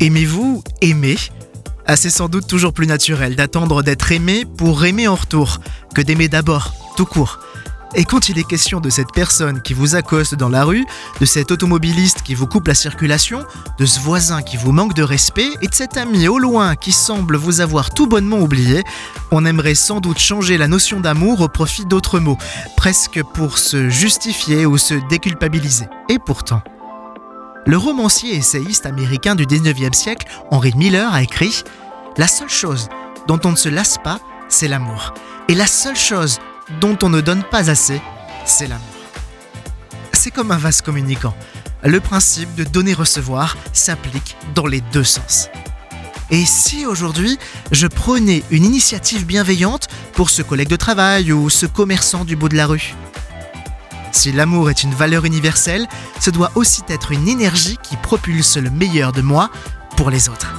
Aimez-vous aimer? Ah, C'est sans doute toujours plus naturel d'attendre d'être aimé pour aimer en retour que d'aimer d'abord, tout court. Et quand il est question de cette personne qui vous accoste dans la rue, de cet automobiliste qui vous coupe la circulation, de ce voisin qui vous manque de respect et de cet ami au loin qui semble vous avoir tout bonnement oublié, on aimerait sans doute changer la notion d'amour au profit d'autres mots, presque pour se justifier ou se déculpabiliser. Et pourtant, le romancier essayiste américain du 19e siècle, Henry Miller, a écrit La seule chose dont on ne se lasse pas, c'est l'amour. Et la seule chose dont on ne donne pas assez, c'est l'amour. C'est comme un vase communicant. Le principe de donner-recevoir s'applique dans les deux sens. Et si aujourd'hui je prenais une initiative bienveillante pour ce collègue de travail ou ce commerçant du bout de la rue? Si l'amour est une valeur universelle, ce doit aussi être une énergie qui propulse le meilleur de moi pour les autres.